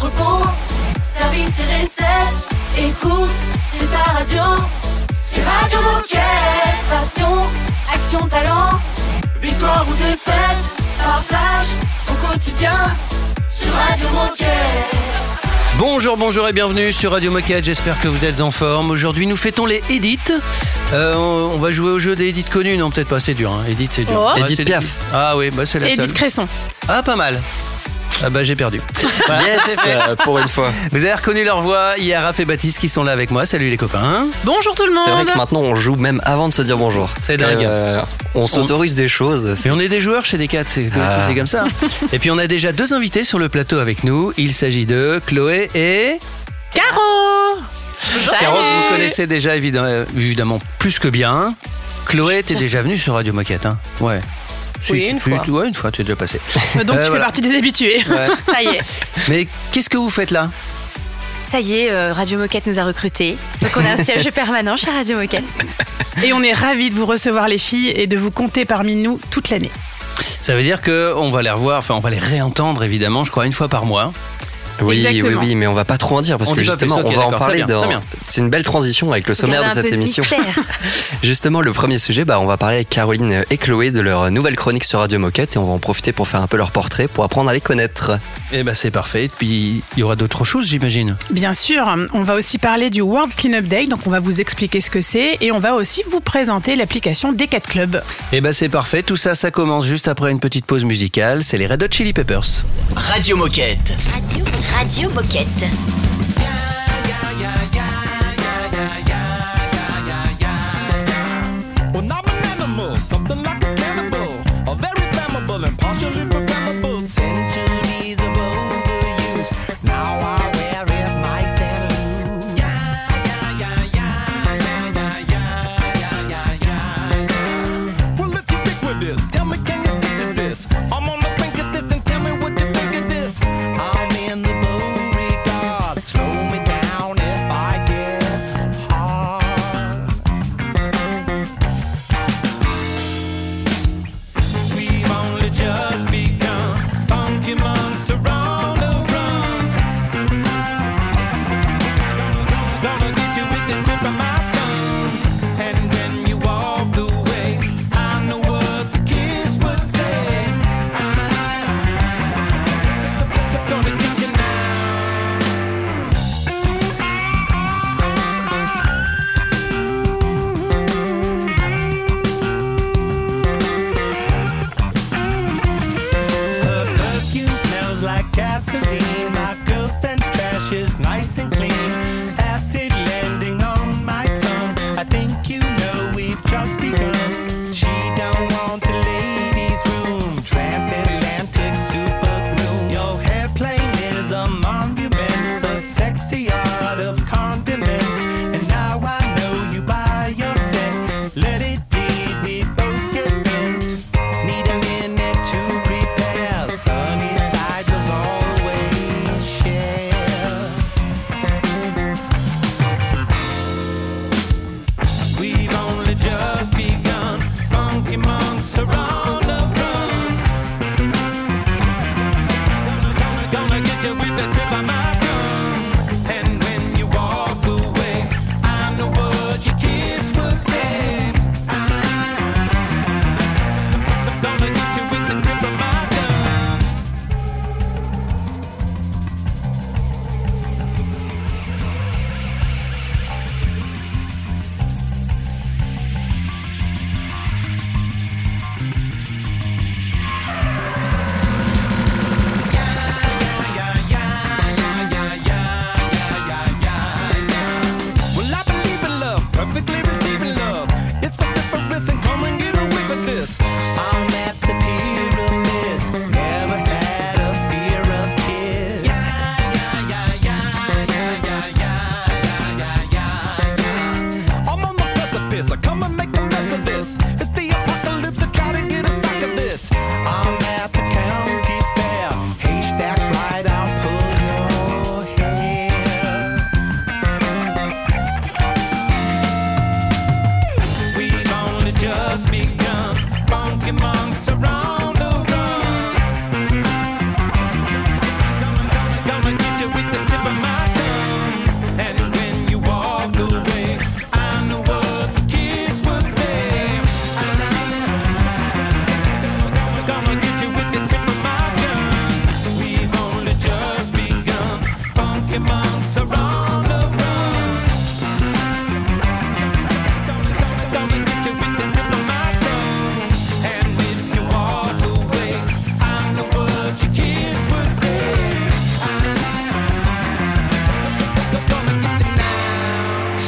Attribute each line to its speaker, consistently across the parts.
Speaker 1: entrepôt, service et recettes. Écoute, c'est ta radio. C'est Radio Moquette. Passion, action, talent. Victoire ou défaite, partage au quotidien sur Radio Moquette.
Speaker 2: Bonjour, bonjour et bienvenue sur Radio Moquette. J'espère que vous êtes en forme. Aujourd'hui, nous fêtons les Edith. Euh, on on va jouer au jeu des Edith connues. Non, peut-être pas, c'est dur. Hein. Edith, c'est dur.
Speaker 3: Oh.
Speaker 2: Ouais,
Speaker 4: Edith
Speaker 2: c'est
Speaker 4: Piaf.
Speaker 2: Ah oui, bah c'est la
Speaker 3: Edith
Speaker 2: seule.
Speaker 3: Cresson.
Speaker 2: Ah, pas mal. Ah bah j'ai perdu. Voilà, ça,
Speaker 4: Yes,
Speaker 2: fait.
Speaker 4: euh, pour une fois.
Speaker 2: Vous avez reconnu leur voix. Il y a Raph et Baptiste qui sont là avec moi. Salut les copains.
Speaker 3: Bonjour tout le
Speaker 4: C'est vrai
Speaker 3: monde.
Speaker 4: que maintenant on joue même avant de se dire bonjour.
Speaker 2: C'est dingue.
Speaker 4: Euh, on s'autorise des choses.
Speaker 2: Et on est des joueurs chez Decat, c'est
Speaker 4: Ah.
Speaker 2: c'est comme ça. et puis on a déjà deux invités sur le plateau avec nous. Il s'agit de Chloé et
Speaker 3: Caro.
Speaker 2: Caro, que vous connaissez déjà évidemment, évidemment plus que bien. Chloé, t'es déjà venue sur Radio Moquette, hein Ouais.
Speaker 3: Oui, une
Speaker 2: tu-
Speaker 3: fois.
Speaker 2: tu- ouais, une fois, tu es déjà passé.
Speaker 3: Donc
Speaker 2: Euh,
Speaker 3: tu
Speaker 2: voilà.
Speaker 3: fais partie des habitués.
Speaker 5: Ça y est,
Speaker 2: Mais qu'est-ce que vous faites là?
Speaker 5: Ça y est, euh, Radio Moquette nous a recrutés. Donc on a un siège permanent chez Radio Moquette.
Speaker 3: Et on est ravis de vous recevoir les filles et de vous compter parmi nous toute l'année.
Speaker 2: Ça veut dire que on va les revoir, enfin on va les réentendre évidemment, je crois une fois par mois.
Speaker 4: Oui, oui,
Speaker 3: Exactement.
Speaker 4: oui, mais on va pas trop en dire parce
Speaker 2: On
Speaker 4: que justement,
Speaker 2: plus,
Speaker 4: on va en parler dans.
Speaker 2: très bien.
Speaker 4: C'est une belle transition avec le sommaire de cette
Speaker 5: de
Speaker 4: émission. Justement, le premier sujet, bah, on va parler avec Caroline et Chloé de leur nouvelle chronique sur Radio Moquette et on va en profiter pour faire un peu leur portrait, pour apprendre à les connaître.
Speaker 2: Et ben c'est parfait. Et puis il y aura d'autres choses, j'imagine.
Speaker 3: Bien sûr, on va aussi parler du World Cleanup Day, donc on va vous expliquer ce que c'est et on va aussi vous présenter l'application Decat Club.
Speaker 2: Et ben c'est parfait. Tout ça, ça commence juste après une petite pause musicale. C'est les Red Hot Chili Peppers.
Speaker 6: Radio Moquette.
Speaker 7: Radio, Radio Moquette.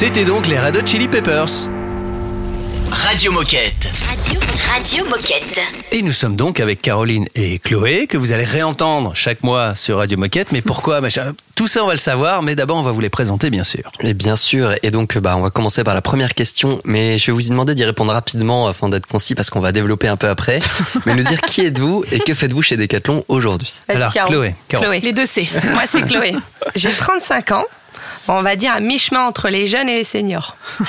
Speaker 2: C'était donc les Red Hot Chili Peppers.
Speaker 6: Radio Moquette.
Speaker 8: Radio, Radio Moquette.
Speaker 2: Et nous sommes donc avec Caroline et Chloé, que vous allez réentendre chaque mois sur Radio Moquette. Mais pourquoi machin Tout ça, on va le savoir, mais d'abord, on va vous les présenter, bien sûr.
Speaker 4: Et bien sûr, et donc bah, on va commencer par la première question, mais je vais vous demander d'y répondre rapidement afin d'être concis parce qu'on va développer un peu après. mais nous dire qui êtes-vous et que faites-vous chez Decathlon aujourd'hui?
Speaker 2: Alors. Chloé.
Speaker 9: Chloé.
Speaker 3: Les deux C.
Speaker 9: Moi, c'est Chloé. J'ai 35 ans. On va dire à mi-chemin entre les jeunes et les seniors.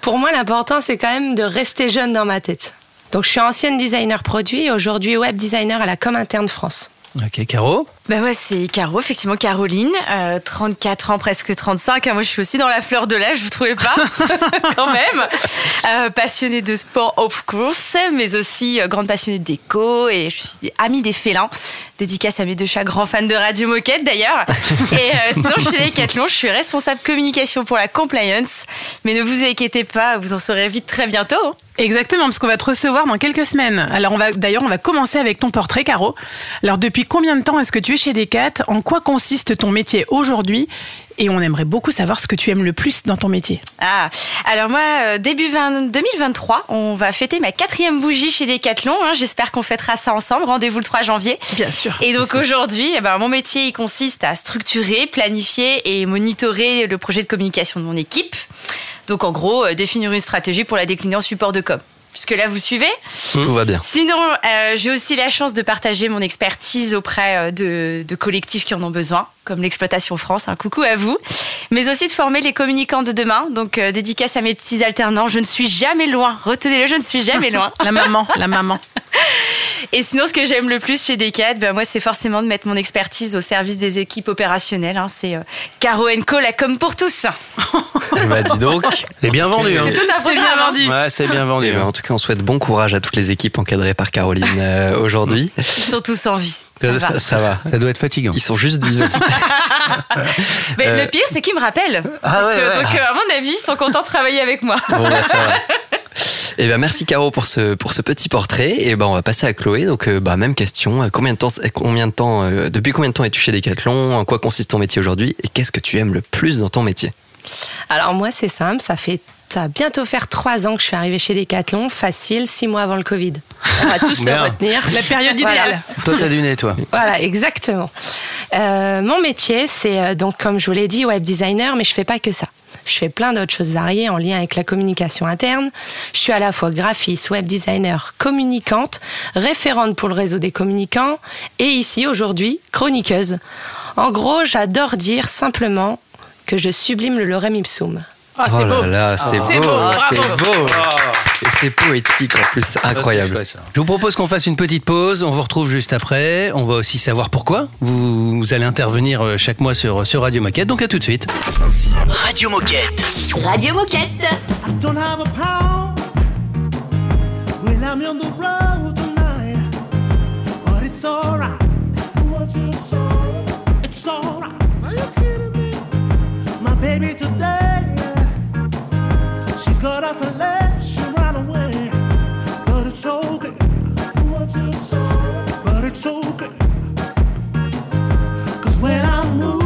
Speaker 9: Pour moi, l'important, c'est quand même de rester jeune dans ma tête. Donc, je suis ancienne designer produit et aujourd'hui web designer à la Com Interne France.
Speaker 2: Ok, Caro?
Speaker 5: Bah ouais, c'est Caro, effectivement Caroline, euh, 34 ans, presque 35. Moi, je suis aussi dans la fleur de l'âge, vous trouvez pas Quand même. Euh, passionnée de sport, of course, mais aussi euh, grande passionnée déco et je suis amie des félins. Dédicace à mes deux chats, grands fans de Radio Moquette d'ailleurs. Et euh, sinon, chez Decathlon, je suis responsable communication pour la compliance. Mais ne vous inquiétez pas, vous en saurez vite très bientôt. hein.
Speaker 3: Exactement, parce qu'on va te recevoir dans quelques semaines. Alors on va d'ailleurs on va commencer avec ton portrait, Caro. Alors depuis combien de temps est-ce que tu es chez Decat En quoi consiste ton métier aujourd'hui? Et on aimerait beaucoup savoir ce que tu aimes le plus dans ton métier.
Speaker 5: Ah, alors moi, euh, début 20 2023, on va fêter ma quatrième bougie chez Decathlon. hein. J'espère qu'on fêtera ça ensemble. Rendez-vous le 3 janvier.
Speaker 3: Bien sûr.
Speaker 5: Et donc aujourd'hui, eh ben, mon métier il consiste à structurer, planifier et monitorer le projet de communication de mon équipe. Donc en gros, euh, définir une stratégie pour la décliner en support de com. Puisque là, vous suivez
Speaker 4: Tout va bien.
Speaker 5: Sinon, euh, j'ai aussi la chance de partager mon expertise auprès euh, de, de collectifs qui en ont besoin, comme l'Exploitation France, un coucou à vous, mais aussi de former les communicants de demain, donc euh, dédicace à mes petits alternants, je ne suis jamais loin, retenez-le, je ne suis jamais loin.
Speaker 3: La maman, la maman.
Speaker 5: Et sinon, ce que j'aime le plus chez Decat, ben moi, c'est forcément de mettre mon expertise au service des équipes opérationnelles. hein. C'est euh, Caro Co, la com pour tous.
Speaker 4: Bah dis donc.
Speaker 2: C'est bien vendu, hein.
Speaker 5: C'est tout un
Speaker 3: C'est bien vendu.
Speaker 2: Ouais, c'est bien vendu.
Speaker 4: Et ben,
Speaker 2: hein.
Speaker 4: en tout cas, on souhaite bon courage à toutes les équipes encadrées par Caroline euh, aujourd'hui.
Speaker 5: Ils sont tous en vie. Ça
Speaker 2: Ça,
Speaker 5: va.
Speaker 2: ça va. Ça doit être fatigant.
Speaker 4: Ils sont juste vivants.
Speaker 5: Mais
Speaker 4: Euh,
Speaker 5: le pire, c'est qu'ils me rappellent.
Speaker 4: Ah ouais,
Speaker 5: Donc, euh,
Speaker 4: ouais.
Speaker 5: donc, euh, à mon avis, ils sont contents de travailler avec moi.
Speaker 4: Bon, bah, ça va. Et ben merci Caro pour ce pour ce petit portrait et ben on va passer à Chloé donc euh, bah même question Euh, combien de temps combien de temps euh, depuis combien de temps es-tu chez Decathlon? En quoi consiste ton métier aujourd'hui? Et qu'est-ce que tu aimes le plus dans ton métier?
Speaker 9: Alors moi, c'est simple, ça fait ça va bientôt faire trois ans que je suis arrivée chez Decathlon, facile, six mois avant le Covid. On va tous le retenir.
Speaker 3: La période
Speaker 9: Voilà.
Speaker 3: idéale.
Speaker 2: Toi, t'as du nez, toi.
Speaker 9: Voilà, exactement. Euh, mon métier, c'est euh, donc, comme je vous l'ai dit, web designer, mais je fais pas que ça. Je fais plein d'autres choses variées en lien avec la communication interne. Je suis à la fois graphiste, web designer, communicante, référente pour le réseau des communicants et ici, aujourd'hui, chroniqueuse. En gros, j'adore dire simplement que je sublime le lorem ipsum.
Speaker 3: Ah, c'est
Speaker 4: oh là
Speaker 3: beau.
Speaker 4: là c'est
Speaker 3: C'est
Speaker 4: beau,
Speaker 3: beau,
Speaker 4: c'est
Speaker 3: bravo.
Speaker 4: beau et c'est poétique en plus incroyable
Speaker 2: Je vous propose qu'on fasse une petite pause. On vous retrouve juste après. On va aussi savoir pourquoi. Vous, vous allez intervenir euh, chaque mois sur, sur Radio Moquette. Donc à tout de suite.
Speaker 6: Radio Moquette.
Speaker 8: Radio Moquette.
Speaker 10: I don't have a pound when I'm on the road tonight, but it's alright. What you say? It's alright. Are you kidding me? My baby today, she got up and left, she ran away, but it's okay. What you say? But it's okay. 'Cause when I move,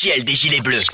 Speaker 11: officielle des Gilets Bleus.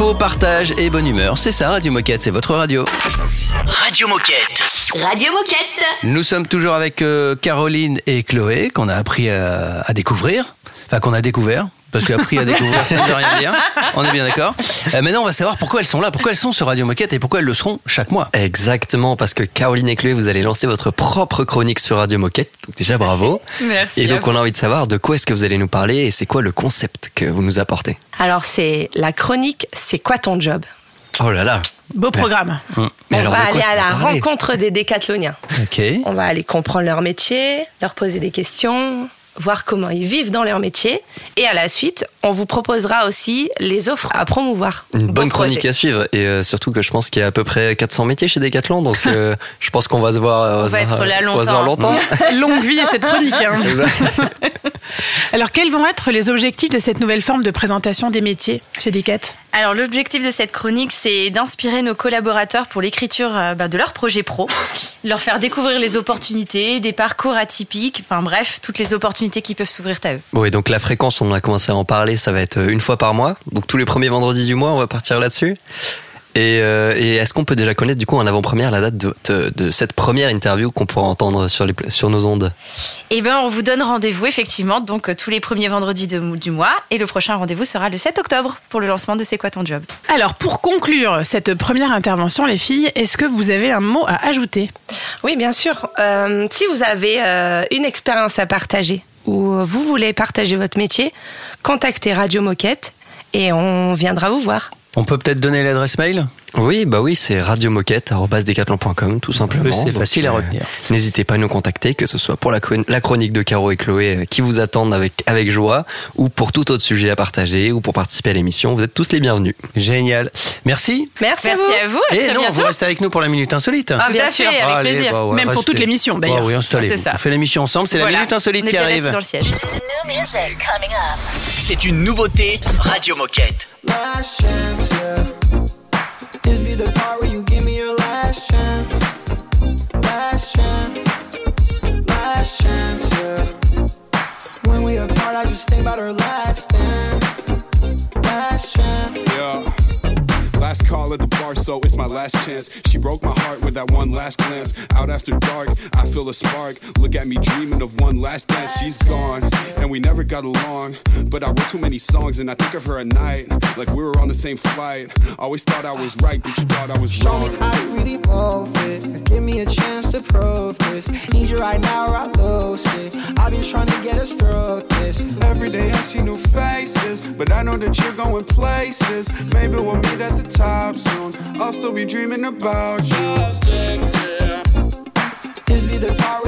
Speaker 2: Info, partage et bonne humeur, c'est ça Radio Moquette, c'est votre radio.
Speaker 11: Radio Moquette.
Speaker 8: Radio Moquette.
Speaker 2: Nous sommes toujours avec euh, Caroline et Chloé qu'on a appris à, à découvrir, enfin qu'on a découvert. Parce qu'appris à découvrir, ça ne veut rien dire. On est bien d'accord. Euh, maintenant, on va savoir pourquoi elles sont là, pourquoi elles sont sur Radio Moquette et pourquoi elles le seront chaque mois.
Speaker 4: Exactement, parce que Caroline et Chloé, vous allez lancer votre propre chronique sur Radio Moquette. Donc déjà, bravo.
Speaker 5: Merci.
Speaker 4: Et donc, on a envie de savoir de quoi est-ce que vous allez nous parler et c'est quoi le concept que vous nous apportez.
Speaker 9: Alors, c'est la chronique C'est quoi ton job?
Speaker 4: Oh là là.
Speaker 3: Beau programme.
Speaker 4: Mais
Speaker 9: On
Speaker 4: alors,
Speaker 9: va aller à la rencontre des décathloniens.
Speaker 2: Ok.
Speaker 9: On va aller comprendre leur métier, leur poser des questions, voir comment ils vivent dans leur métier. Et à la suite, on vous proposera aussi les offres à promouvoir.
Speaker 4: Une bonne
Speaker 9: projet.
Speaker 4: chronique à suivre et euh, surtout que je pense qu'il y a à peu près 400 métiers chez Decathlon donc euh, je pense qu'on va se voir euh,
Speaker 5: On
Speaker 4: se
Speaker 5: va
Speaker 4: voir,
Speaker 5: être là
Speaker 4: euh, on va se voir
Speaker 5: longtemps.
Speaker 4: longtemps.
Speaker 3: Longue vie à cette chronique. hein. Alors, quels vont être les objectifs de cette nouvelle forme de présentation des métiers chez Decat
Speaker 5: Alors l'objectif de cette chronique, c'est d'inspirer nos collaborateurs pour l'écriture euh, bah, de leur projet pro, leur faire découvrir les opportunités, des parcours atypiques, enfin bref, toutes les opportunités qui peuvent s'ouvrir à eux.
Speaker 4: Oui, donc la fréquence, on a commencé à en parler, ça va être une fois par mois. Donc tous les premiers vendredis du mois, on va partir là-dessus. Et, euh, et est-ce qu'on peut déjà connaître du coup en avant-première la date de, de, de cette première interview qu'on pourra entendre sur, les, pla- sur nos ondes?
Speaker 5: Eh ben, on vous donne rendez-vous effectivement donc euh, tous les premiers vendredis de- du mois et le prochain rendez-vous sera le 7 octobre pour le lancement de C'est quoi ton job?
Speaker 3: Alors, pour conclure cette première intervention, les filles, est-ce que vous avez un mot à ajouter?
Speaker 9: Oui, bien sûr. Euh, si vous avez euh, une expérience à partager ou euh, vous voulez partager votre métier, contactez Radio Moquette et on viendra vous voir.
Speaker 2: On peut peut-être donner l'adresse mail?
Speaker 4: Oui, bah oui, c'est radiomoquette.com tout simplement.
Speaker 2: c'est facile à
Speaker 4: euh,
Speaker 2: retenir.
Speaker 4: N'hésitez pas à nous contacter, que ce soit pour la, chron- la chronique de Caro et Chloé euh, qui vous attendent avec, avec joie, ou pour tout autre sujet à partager, ou pour participer à l'émission. Vous êtes tous les bienvenus.
Speaker 2: Génial. Merci.
Speaker 9: Merci,
Speaker 5: Merci
Speaker 9: à vous.
Speaker 5: à vous.
Speaker 2: Et
Speaker 5: très
Speaker 2: non,
Speaker 5: bientôt.
Speaker 2: vous restez avec nous pour la minute insolite.
Speaker 5: Ah, bien sûr, avec
Speaker 2: Allez,
Speaker 5: plaisir.
Speaker 2: bah ouais,
Speaker 3: Même pour
Speaker 2: restez.
Speaker 3: toute l'émission, d'ailleurs.
Speaker 2: Bah oui.
Speaker 5: C'est ça.
Speaker 2: On fait l'émission ensemble, c'est la minute insolite
Speaker 5: On est
Speaker 2: qui
Speaker 5: bien
Speaker 2: arrive.
Speaker 5: dans le siège.
Speaker 6: C'est une nouveauté Radio Moquette.
Speaker 12: This be the part where you give me your last chance. Last chance. Last chance, yeah. When we apart, I just think about our last dance. Last
Speaker 13: call at the bar, so it's my last chance. She broke my heart with that one last glance. Out after dark, I feel a spark. Look at me dreaming of one last dance. She's gone, and we never got along. But I wrote too many songs, and I think of her at night. Like we were on the same flight. Always thought I was right, but you thought I was
Speaker 12: Show
Speaker 13: wrong.
Speaker 12: me how you really move it. Give me a chance to prove this. Need you right now, or I lose it. I've been trying to get us through this.
Speaker 13: Every day I see new faces, but I know that you're going places. Maybe we'll meet at the top soon. I'll still be dreaming about you.
Speaker 12: This be the part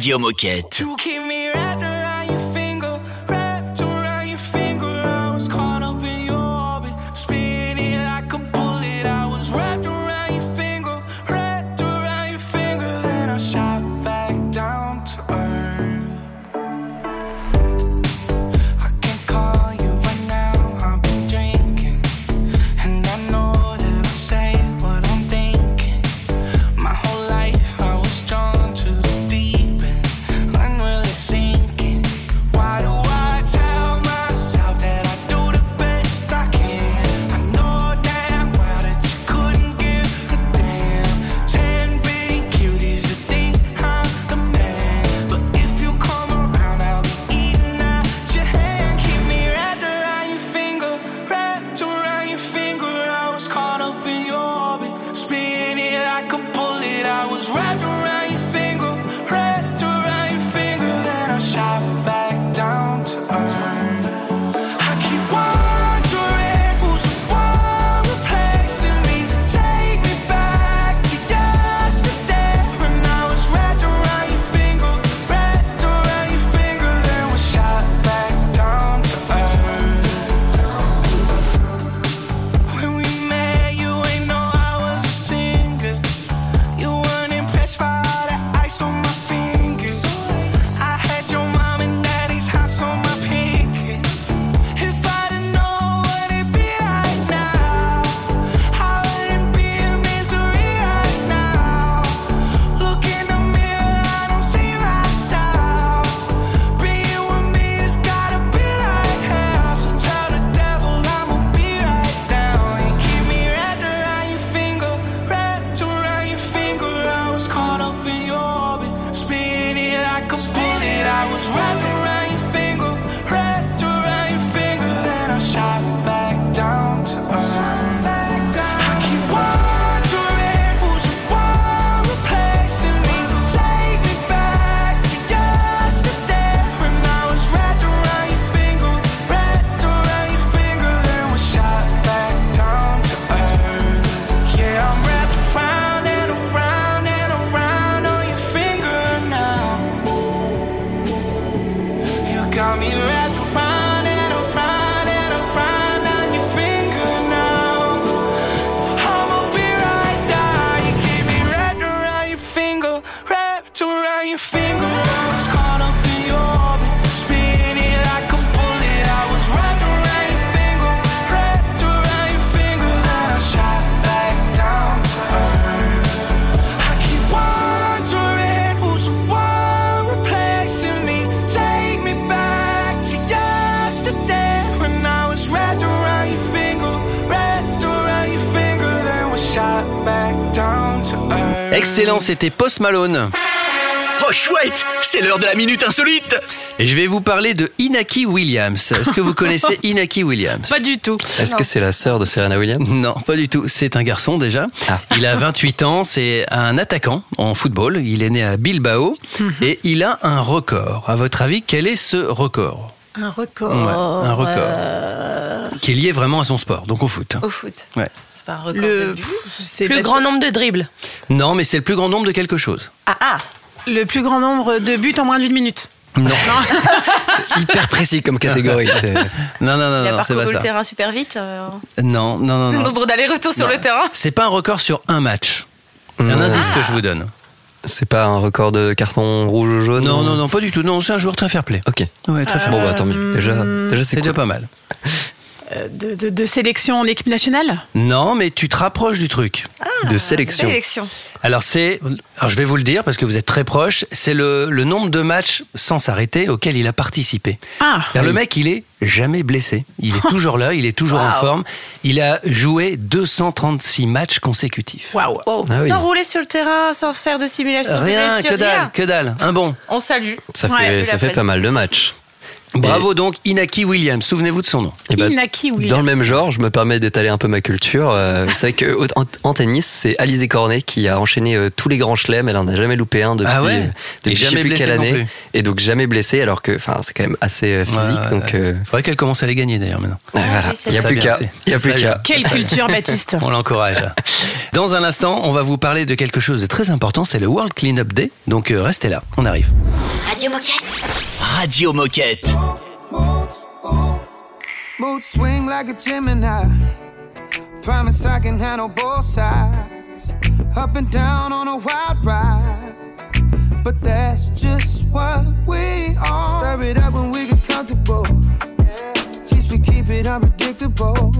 Speaker 8: Radio Moquette.
Speaker 2: C'était Post Malone.
Speaker 11: Oh chouette, c'est l'heure de la minute insolite.
Speaker 2: Et je vais vous parler de Inaki Williams. Est-ce que vous connaissez Inaki Williams?
Speaker 3: Pas du tout.
Speaker 4: Est-ce que c'est la sœur de Serena Williams?
Speaker 2: Non, pas du tout. C'est un garçon déjà.
Speaker 4: Ah.
Speaker 2: Il a 28 ans, c'est un attaquant en football. Il est né à Bilbao
Speaker 3: Mhm.
Speaker 2: et il a un record. À votre avis, quel est ce record?
Speaker 3: Un record.
Speaker 2: Ouais, un record.
Speaker 3: euh,
Speaker 2: Qui est lié vraiment à son sport, donc au foot.
Speaker 5: Au foot.
Speaker 2: Ouais.
Speaker 5: C'est pas un record
Speaker 3: Le,
Speaker 5: de
Speaker 9: Plus grand nombre de dribbles.
Speaker 2: Non, mais c'est le plus grand nombre de quelque chose.
Speaker 5: Ah ah
Speaker 3: le plus grand nombre de buts en moins d'une minute.
Speaker 2: Non.
Speaker 4: Hyper précis comme catégorie.
Speaker 2: Non, non, non,
Speaker 5: Il a
Speaker 2: non, c'est
Speaker 5: parcouru
Speaker 2: pas
Speaker 5: le
Speaker 2: ça.
Speaker 5: terrain super vite. euh,
Speaker 2: Non, non, non,
Speaker 5: Le
Speaker 2: non.
Speaker 5: nombre d'allers-retours sur
Speaker 2: Non.
Speaker 5: le terrain.
Speaker 2: C'est pas un record sur un match. Un
Speaker 4: Non.
Speaker 2: indice que je vous donne.
Speaker 4: C'est pas un record de carton rouge ou jaune
Speaker 2: Non, non, non, pas du tout. Non, c'est un joueur très fair play.
Speaker 4: Ok.
Speaker 2: Ouais, très fair
Speaker 4: Bon,
Speaker 2: play.
Speaker 4: bah tant mieux. Déjà, déjà
Speaker 2: C'est déjà pas mal.
Speaker 3: De, de- de sélection en équipe nationale
Speaker 2: Non, mais tu te rapproches du truc.
Speaker 4: De sélection.
Speaker 5: Sélection.
Speaker 2: Alors c'est, alors je vais vous le dire parce que vous êtes très proche. C'est le, le nombre de matchs sans s'arrêter auquel il a participé.
Speaker 3: Ah
Speaker 2: Le mec, il est jamais blessé. Il est toujours là, il est toujours en forme. Il a joué 236 matchs consécutifs.
Speaker 3: Waouh
Speaker 5: Wow.
Speaker 4: Ah oui.
Speaker 5: Sans rouler sur le terrain, sans faire de simulation. de
Speaker 2: Rien,
Speaker 5: blessure,
Speaker 2: que dalle,
Speaker 5: rien.
Speaker 2: que dalle. Un bon.
Speaker 5: On salue.
Speaker 4: Ça
Speaker 3: Ouais,
Speaker 4: fait, ça fait pas mal de matchs.
Speaker 2: Bravo donc Inaki Williams. Souvenez-vous de son nom.
Speaker 4: Et bah,
Speaker 3: Inaki Williams.
Speaker 4: dans le même genre, je me permets d'étaler un peu ma culture. Euh, vous savez que en, en tennis, c'est Alizé Cornet qui a enchaîné euh, tous les grands chelems. Elle en a jamais loupé un depuis,
Speaker 2: Ah ouais
Speaker 4: euh, depuis
Speaker 2: Et
Speaker 4: je sais
Speaker 2: jamais
Speaker 4: plus
Speaker 2: blessée
Speaker 4: quelle année.
Speaker 2: plus.
Speaker 4: Et donc jamais blessé, alors que, enfin, c'est quand même assez euh, physique.
Speaker 2: Ouais,
Speaker 4: donc euh,
Speaker 2: Faudrait qu'elle commence à les gagner d'ailleurs maintenant.
Speaker 4: ouais, voilà. il y a plus
Speaker 2: Très
Speaker 4: qu'à.
Speaker 3: Quelle culture, Baptiste
Speaker 2: On l'encourage. Dans un instant, on va vous parler de quelque chose de très important. C'est le World Cleanup Day. Donc euh, restez là. On arrive.
Speaker 8: Radio Moquette.
Speaker 11: Radio Moquette.
Speaker 10: Mood swing like a Gemini. Promise I can handle both sides. Up and down on a wild ride. But that's just what we are. Stir it up when we get comfortable. At least we keep it unpredictable.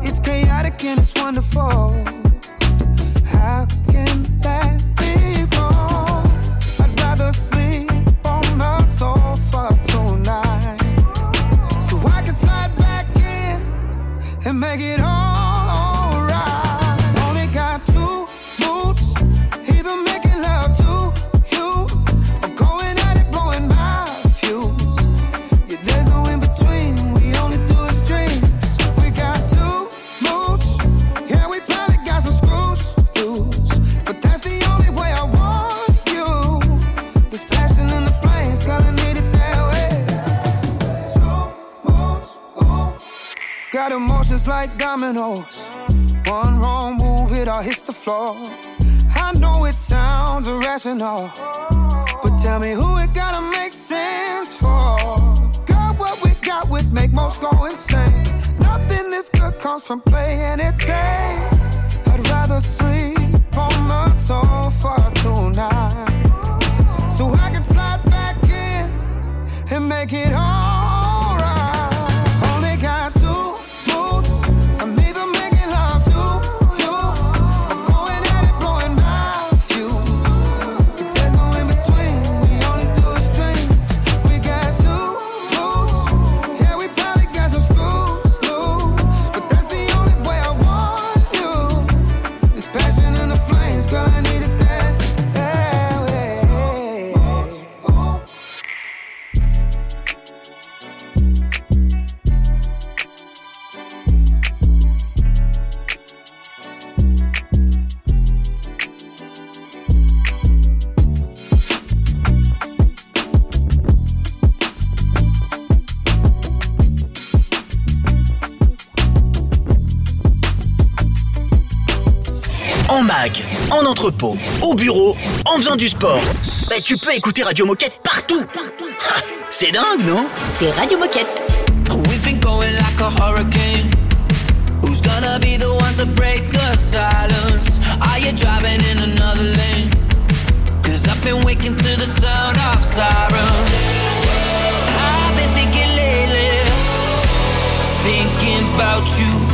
Speaker 10: It's chaotic and it's wonderful. How I get home like dominoes. One wrong move, it all hits the floor. I know it sounds irrational, but tell me who it gotta make sense for. Girl, what we got would make most go insane. Nothing this good comes from playing it safe. I'd rather sleep on the sofa tonight, so I can slide back in and make it alright.
Speaker 11: Entrepôt, au bureau, en faisant du sport. Bah, tu peux écouter Radio Moquette partout. Ah, C'est dingue, non?
Speaker 8: C'est Radio Moquette.
Speaker 14: We've been going like a hurricane. Who's gonna be the one to break the silence? Are you driving in another lane? Cause I've been waking to the sound of sirens. I've been thinking lately, thinking about you.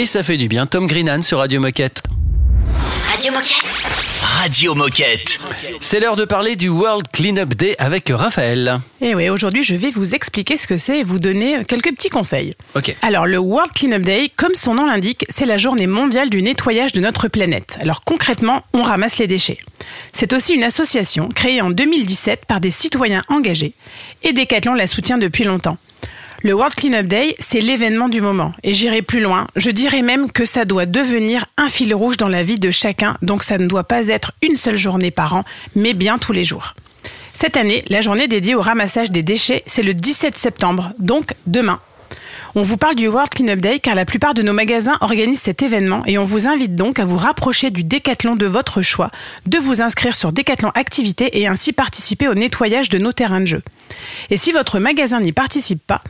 Speaker 2: Et ça fait du bien Tom Greenan sur Radio Moquette.
Speaker 8: Radio Moquette.
Speaker 11: Radio Moquette.
Speaker 2: C'est l'heure de parler du World Cleanup Day avec Raphaël.
Speaker 3: Et oui, aujourd'hui, je vais vous expliquer ce que c'est et vous donner quelques petits conseils.
Speaker 2: Ok.
Speaker 3: Alors, le World Cleanup Day, comme son nom l'indique, c'est la journée mondiale du nettoyage de notre planète. Alors, concrètement, on ramasse les déchets. C'est aussi une association créée en 2017 par des citoyens engagés et Decathlon la soutient depuis longtemps. Le World Cleanup Day, c'est l'événement du moment. Et j'irai plus loin. Je dirais même que ça doit devenir un fil rouge dans la vie de chacun. Donc ça ne doit pas être une seule journée par an, mais bien tous les jours. Cette année, la journée dédiée au ramassage des déchets, c'est le 17 septembre, donc demain. On vous parle du World Cleanup Day car la plupart de nos magasins organisent cet événement et on vous invite donc à vous rapprocher du décathlon de votre choix, de vous inscrire sur Décathlon Activité et ainsi participer au nettoyage de nos terrains de jeu. Et si votre magasin n'y participe pas,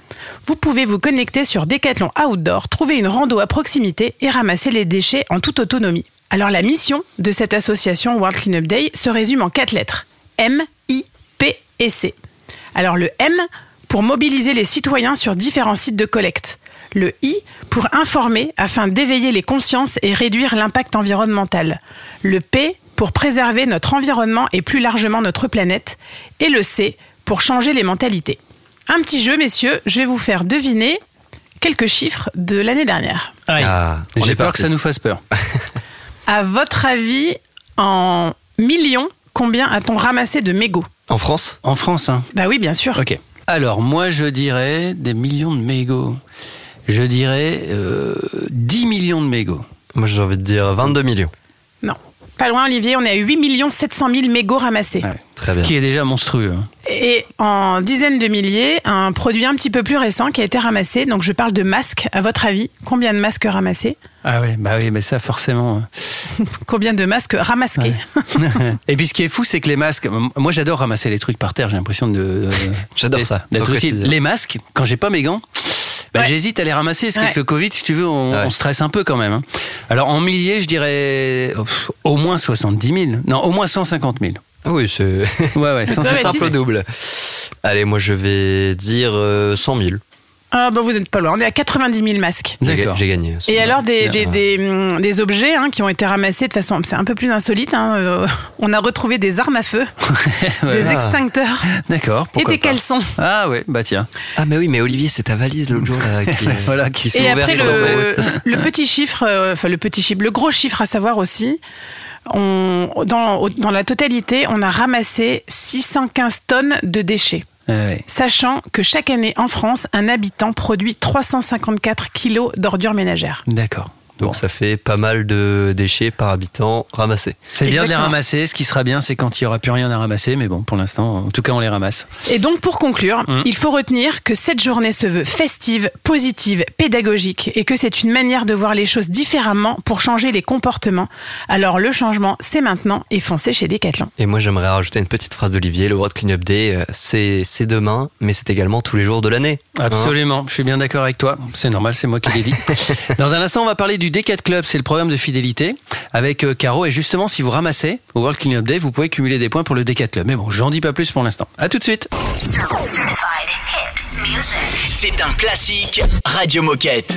Speaker 3: vous pouvez vous connecter sur Décathlon Outdoor, trouver une rando à proximité et ramasser les déchets en toute autonomie. Alors la mission de cette association World Cleanup Day se résume en quatre lettres. M, I, P et C. Alors le M pour mobiliser les citoyens sur différents sites de collecte. Le I pour informer afin d'éveiller les consciences et réduire l'impact environnemental. Le P pour préserver notre environnement et plus largement notre planète. Et le C pour changer les mentalités. Un petit jeu, messieurs, je vais vous faire deviner quelques chiffres de l'année dernière.
Speaker 4: Ah, on
Speaker 2: J'ai peur que ça nous fasse peur.
Speaker 3: À votre avis, en millions, combien a-t-on ramassé de mégots?
Speaker 4: En France?
Speaker 2: En France, hein
Speaker 3: Bah oui, bien sûr.
Speaker 2: Ok. Alors, moi, je dirais des millions de mégots. Je dirais euh, 10 millions de mégots.
Speaker 4: Moi j'ai envie de dire 22 millions.
Speaker 3: Non. Pas loin, Olivier, on est à 8 700 000 mégots ramassés.
Speaker 4: Très
Speaker 2: Ce
Speaker 4: bien.
Speaker 2: qui est déjà monstrueux. hein.
Speaker 3: Et en dizaines de milliers, un produit un petit peu plus récent qui a été ramassé. Donc je parle de masques. À votre avis, combien de masques ramassés
Speaker 2: Ah oui, bah oui, mais ça forcément.
Speaker 3: Combien de masques ramasqués
Speaker 2: Et puis ce qui est fou, c'est que les masques. Moi, j'adore ramasser les trucs par terre. J'ai l'impression de.
Speaker 4: J'adore ça.
Speaker 2: D'être utile. Les masques, quand j'ai pas mes gants. Bah,
Speaker 3: Ouais.
Speaker 2: J'hésite à les ramasser parce
Speaker 3: Ouais.
Speaker 2: qu'avec le Covid, si tu veux, on,
Speaker 4: Ouais.
Speaker 2: on stresse un peu quand même. hein. Alors en milliers, je dirais pff, au moins 70 000. Non, au moins 150 000.
Speaker 4: Ah oui, c'est
Speaker 2: Ouais, ouais, 150
Speaker 3: Ouais,
Speaker 4: simple double. Allez, moi je vais dire euh, 100 000.
Speaker 3: Ah bah vous n'êtes pas loin. On est à 90 000 masques.
Speaker 2: D'accord.
Speaker 4: J'ai gagné.
Speaker 3: Et alors des, des, des, hum, des objets hein, qui ont été ramassés de façon c'est un peu plus insolite. hein, euh, on a retrouvé des armes à feu, des
Speaker 4: Ah.
Speaker 3: extincteurs
Speaker 2: D'accord.
Speaker 3: et des
Speaker 2: pas.
Speaker 3: caleçons.
Speaker 2: Ah ouais, bah tiens.
Speaker 4: Ah mais oui, mais Olivier, c'est ta valise l'autre jour là, qui,
Speaker 2: Voilà,
Speaker 4: qui s'est
Speaker 3: Et
Speaker 4: ouverte
Speaker 3: après le, petit chiffre, euh, enfin le petit chiffre, le gros chiffre à savoir aussi. On, dans, dans la totalité, on a ramassé 615 tonnes de déchets.
Speaker 2: Ah ouais.
Speaker 3: Sachant que chaque année en France, un habitant produit 354 kilos d'ordures ménagères.
Speaker 2: D'accord.
Speaker 4: Donc ça fait pas mal de déchets par habitant ramassés.
Speaker 2: C'est bien de les ramasser. Ce qui sera bien, c'est quand il n'y aura plus rien à ramasser. Mais bon, pour l'instant, en tout cas, on les ramasse.
Speaker 3: Et donc, pour conclure,
Speaker 2: Mm.
Speaker 3: il faut retenir que cette journée se veut festive, positive, pédagogique et que c'est une manière de voir les choses différemment pour changer les comportements. Alors, le changement, c'est maintenant et foncez chez Decathlon.
Speaker 4: Et moi j'aimerais rajouter une petite phrase d'Olivier, le World Cleanup Day, euh, c'est demain, mais c'est également tous les jours de l'année. Hein
Speaker 2: Absolument, je suis bien d'accord avec toi. C'est normal, c'est moi qui l'ai dit. Dans un instant, on va parler du Decat Club, c'est le programme de fidélité avec euh, Caro. Et justement, si vous ramassez au World Cleanup Day, vous pouvez cumuler des points pour le Decat Club. Mais bon, j'en dis pas plus pour l'instant. À tout de suite.
Speaker 8: C'est un classique Radio Moquette.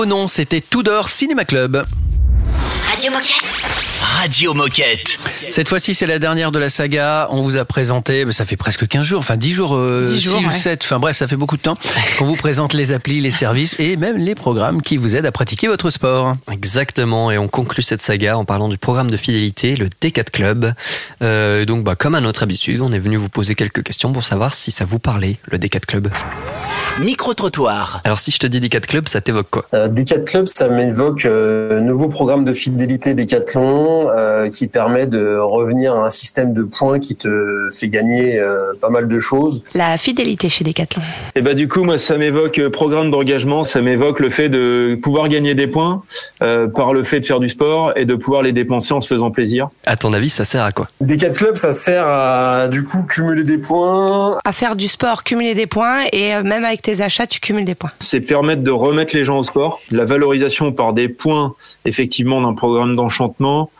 Speaker 2: Beau nom, c'était Tudor Cinéma Club.
Speaker 15: Radio.
Speaker 6: Radio Moquette.
Speaker 2: Cette fois-ci, c'est la dernière de la saga. On vous a présenté, mais ça fait presque 15 jours, enfin 10 jours, euh,
Speaker 3: 10 jours,
Speaker 2: six ou
Speaker 3: ouais.
Speaker 2: 7, enfin bref, ça fait beaucoup de temps qu'on vous présente les applis, les services et même les programmes qui vous aident à pratiquer votre sport.
Speaker 4: Exactement, et on conclut cette saga en parlant du programme de fidélité, le D4 Club. Euh, donc, bah, comme à notre habitude, on est venu vous poser quelques questions pour savoir si ça vous parlait, le D4 Club.
Speaker 6: Micro-trottoir.
Speaker 4: Alors, si je te dis D4 Club, ça t'évoque quoi?
Speaker 16: Euh, Decathlon Club, ça m'évoque euh, un nouveau programme de fidélité Decathlon euh, qui permet de revenir à un système de points qui te fait gagner euh, pas mal de choses.
Speaker 9: La fidélité chez Decathlon.
Speaker 17: Et bah du coup moi ça m'évoque euh, programme d'engagement, ça m'évoque le fait de pouvoir gagner des points euh, par le fait de faire du sport et de pouvoir les dépenser en se faisant plaisir.
Speaker 4: À ton avis, ça sert à quoi?
Speaker 16: Decathlon Club, ça sert à du coup cumuler des points.
Speaker 9: À faire du sport, cumuler des points et euh, même avec tes achats, tu cumules des points.
Speaker 17: C'est permettre de remettre les gens au sport, la valorisation par des points effectivement d'un programme d'enchantement euh,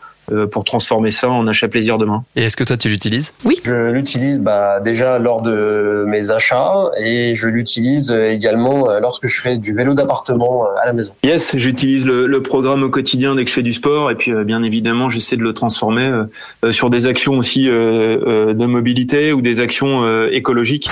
Speaker 17: pour transformer ça en achat plaisir demain.
Speaker 4: Et est-ce que toi tu l'utilises
Speaker 16: Je l'utilise bah, déjà lors de mes achats et je l'utilise euh, également euh, lorsque je fais du vélo d'appartement euh, à la maison.
Speaker 17: Yes, j'utilise le, le programme au quotidien dès que je fais du sport et puis euh, bien évidemment j'essaie de le transformer euh, euh, sur des actions aussi euh, euh, de mobilité ou des actions euh, écologiques.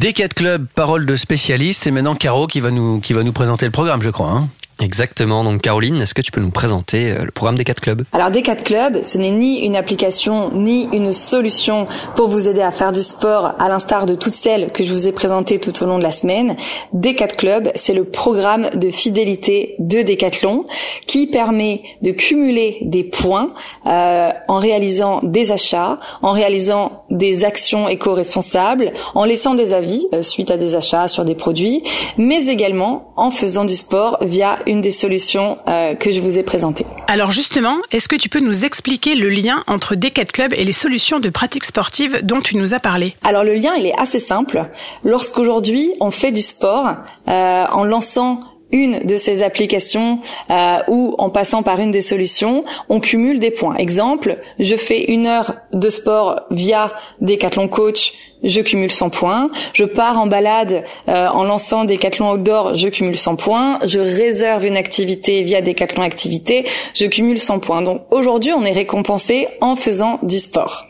Speaker 2: D4 Club, parole de spécialiste, et maintenant Caro qui va nous, qui va nous présenter le programme, je crois. hein.
Speaker 4: Exactement, donc Caroline, est-ce que tu peux nous présenter euh, le programme D4 Club
Speaker 18: Alors D4 Club, ce n'est ni une application ni une solution pour vous aider à faire du sport à l'instar de toutes celles que je vous ai présentées tout au long de la semaine. D4 Club, c'est le programme de fidélité de Decathlon qui permet de cumuler des points euh, en réalisant des achats, en réalisant des actions éco-responsables, en laissant des avis euh, suite à des achats sur des produits, mais également en faisant du sport via une des solutions euh, que je vous ai présentées.
Speaker 3: Alors justement, est-ce que tu peux nous expliquer le lien entre D4 Club et les solutions de pratique sportive dont tu nous as parlé?
Speaker 18: Alors le lien, il est assez simple. Lorsqu'aujourd'hui on fait du sport euh, en lançant une de ces applications euh, ou en passant par une des solutions, on cumule des points. Exemple, je fais une heure de sport via Decathlon Coach, je cumule 100 points. Je pars en balade euh, en lançant Decathlon Outdoor, je cumule 100 points. Je réserve une activité via Decathlon Activité, je cumule 100 points. Donc aujourd'hui, on est récompensé en faisant du sport.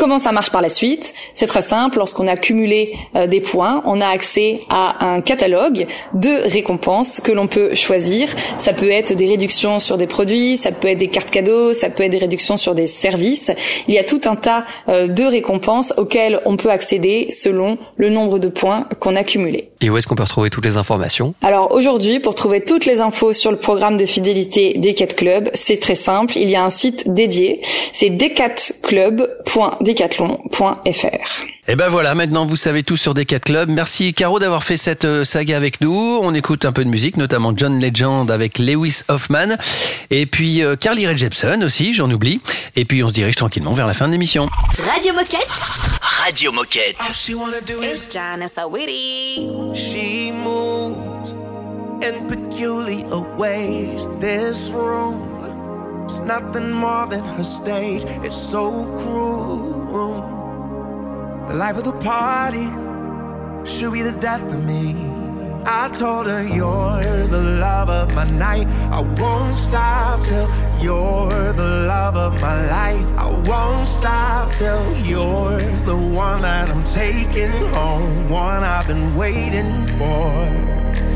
Speaker 18: Comment ça marche par la suite? C'est très simple. Lorsqu'on a cumulé euh, des points, on a accès à un catalogue de récompenses que l'on peut choisir. Ça peut être des réductions sur des produits, ça peut être des cartes cadeaux, ça peut être des réductions sur des services. Il y a tout un tas euh, de récompenses auxquelles on peut accéder selon le nombre de points qu'on a cumulés.
Speaker 4: Et où est-ce qu'on peut retrouver toutes les informations?
Speaker 18: Alors aujourd'hui, pour trouver toutes les infos sur le programme de fidélité des 4 clubs, c'est très simple. Il y a un site dédié. C'est d4club.decathlon.fr.
Speaker 2: Et ben voilà, maintenant vous savez tout sur D4 Club. Merci Caro d'avoir fait cette euh, saga avec nous. On écoute un peu de musique, notamment John Legend avec Lewis Hoffman. Et puis euh, Carly Rae Jepsen aussi, j'en oublie. Et puis on se dirige tranquillement vers la fin de l'émission.
Speaker 15: Radio Moquette.
Speaker 6: Radio Moquette.
Speaker 7: All she wanna do is. She moves in peculiar ways. This room is nothing more than her stage. It's so cruel. The life of the party should be the death of me. I told her you're the love of my night. I won't stop till you're the love of my life. I won't stop till you're the one that I'm taking home. One I've been waiting for.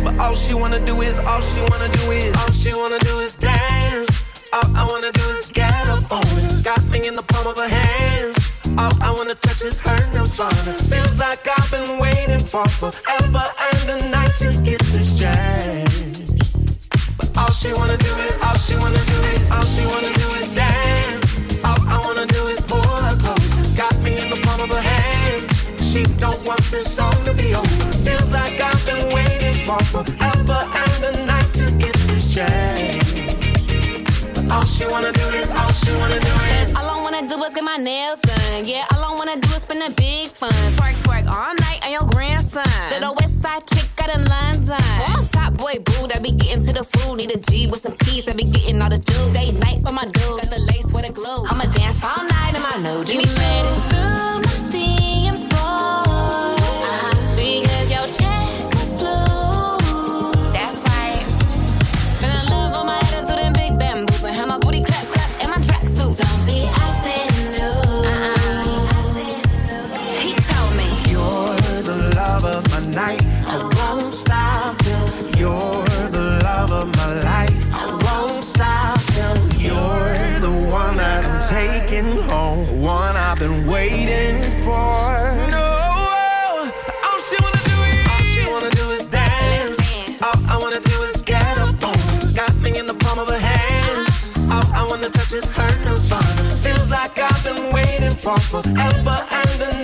Speaker 7: But all she wanna do is, all she wanna do is, all she wanna do is dance. All I wanna do is get up on it. Got me in the palm of her hands. All I wanna touch is her nirvana. Feels like I've been waiting for forever and a night to get this chance. But all she wanna do is, all she wanna do is, all she wanna do is dance. All I wanna do is pull her close. Got me in the palm of her hands. She don't want this song to be over. Feels like I've been waiting for forever and a night to get this chance. She wanna do is, all she wanna do is.
Speaker 19: All I wanna do is get my nails done. Yeah, all I wanna do is spend a big fun. Twerk, twerk all night on your grandson. Little west side chick out in London. Oh, top boy boo that be getting to the food. Need a G with some keys that be getting all the juice. Day night with my dude. Got the lace with a glue. I'ma dance all night in my new Give me minutes.
Speaker 7: Night. I won't stop till you're the love of my life. I won't stop till you're the one that I'm taking home. One I've been waiting for. No, all she wanna do is all she wanna do is dance. All I wanna do is get up on. Got me in the palm of her hands. All I wanna touch is her nirvana. Feels like I've been waiting for forever and a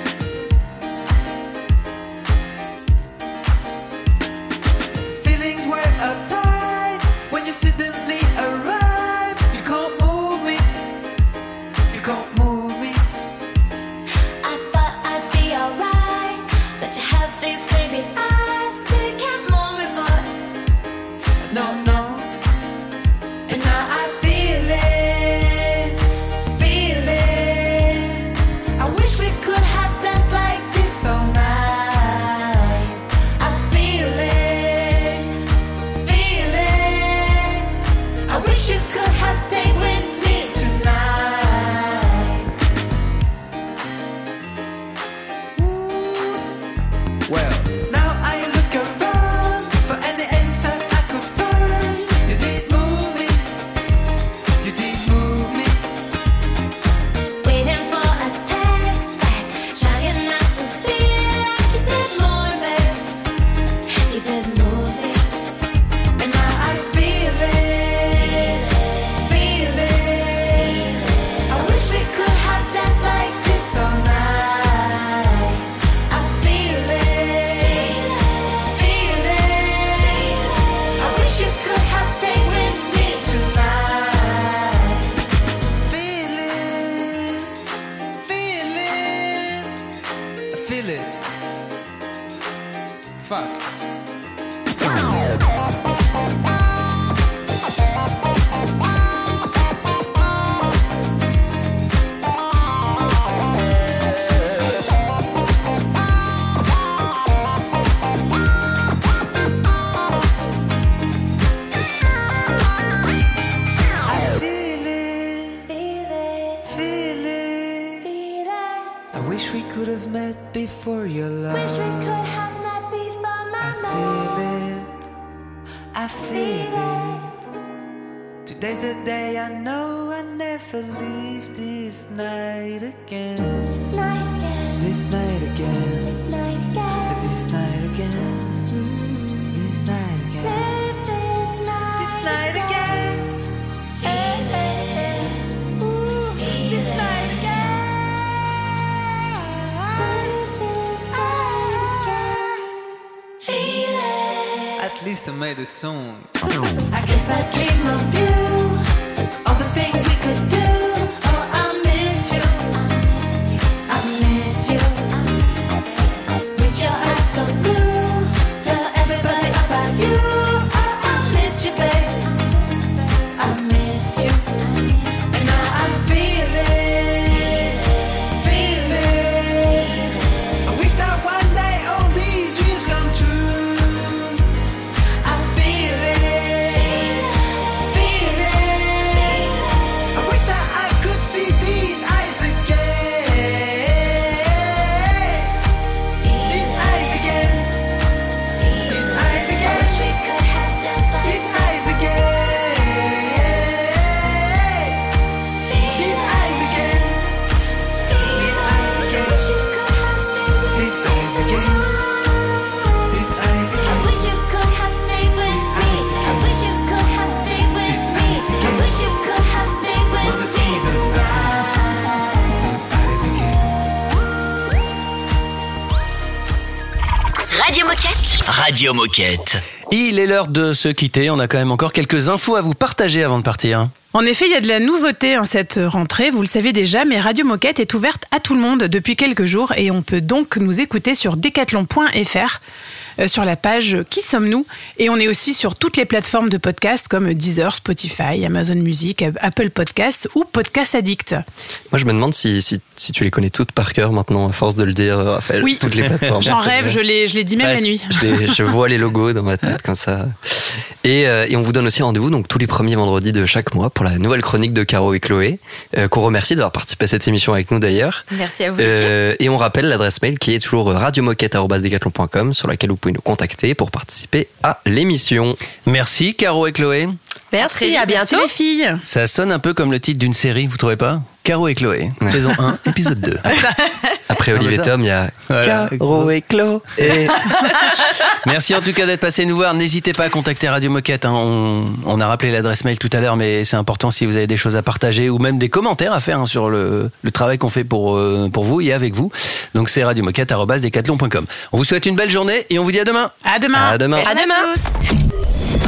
Speaker 20: Soon.
Speaker 11: Radio Moquette.
Speaker 2: Il est l'heure de se quitter. On a quand même encore quelques infos à vous partager avant de partir.
Speaker 3: En effet, il y a de la nouveauté en cette rentrée, vous le savez déjà, mais Radio Moquette est ouverte à tout le monde depuis quelques jours et on peut donc nous écouter sur decathlon.fr sur la page Qui sommes-nous Et on est aussi sur toutes les plateformes de podcast comme Deezer, Spotify, Amazon Music, Apple Podcast ou Podcast Addict.
Speaker 4: Moi, je me demande si, si, si tu les connais toutes par cœur maintenant, à force de le dire, Raphaël.
Speaker 3: Oui.
Speaker 4: Toutes les plateformes.
Speaker 3: J'en rêve, je l'ai, je l'ai dit même
Speaker 4: Ouais,
Speaker 3: la nuit.
Speaker 4: Je, les- je vois les logos dans ma tête comme ça. Et, euh, et on vous donne aussi rendez-vous donc tous les premiers vendredis de chaque mois pour la nouvelle chronique de Caro et Chloé, euh, qu'on remercie d'avoir participé à cette émission avec nous d'ailleurs.
Speaker 5: Merci à vous.
Speaker 4: Euh, et on rappelle l'adresse mail qui est toujours radiomoquette.com sur laquelle vous pouvez nous contacter pour participer à l'émission.
Speaker 2: Merci Caro et Chloé.
Speaker 9: Merci, à bientôt.
Speaker 3: les filles.
Speaker 2: Ça sonne un peu comme le titre d'une série, vous trouvez pas? Caro et Chloé, saison 1, épisode 2.
Speaker 4: Après
Speaker 2: Ah,
Speaker 4: Olivier
Speaker 2: mais ça.
Speaker 4: Tom, il y a
Speaker 2: Voilà.
Speaker 4: Caro et Chloé.
Speaker 2: Merci en tout cas d'être passé nous voir. N'hésitez pas à contacter Radio Moquette. hein. On, on a rappelé l'adresse mail tout à l'heure, mais c'est important si vous avez des choses à partager ou même des commentaires à faire hein, sur le, le travail qu'on fait pour, euh, pour vous et avec vous. Donc c'est radiomoquette.com. On vous souhaite une belle journée et on vous dit à demain.
Speaker 3: À demain.
Speaker 4: À demain.
Speaker 9: À demain.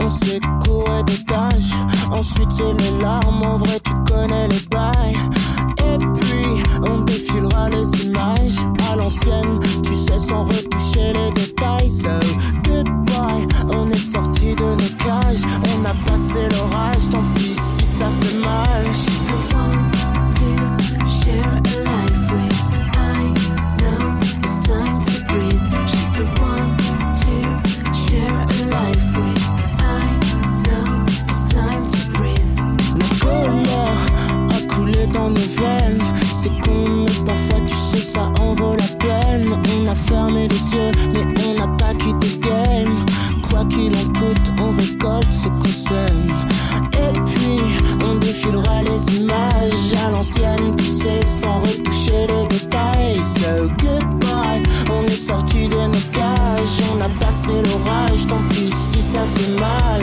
Speaker 21: On sait quoi des tâches. Ensuite, les larmes, en vrai, tu connais les bails. Et puis, on défilera les images à l'ancienne, tu sais, sans retoucher les détails. So, goodbye, on est sorti de nos cages. On a passé l'orage, tant pis si ça fait mal. Dans nos veines. C'est con, mais parfois tu sais, ça en vaut la peine. On a fermé les yeux, mais on n'a pas quitté le game. Quoi qu'il en coûte, on récolte ce qu'on sème. Et puis, on défilera les images à l'ancienne, tu sais, sans retoucher les détails. So goodbye, on est sorti de nos cages, on a passé l'orage, tant pis si ça fait mal.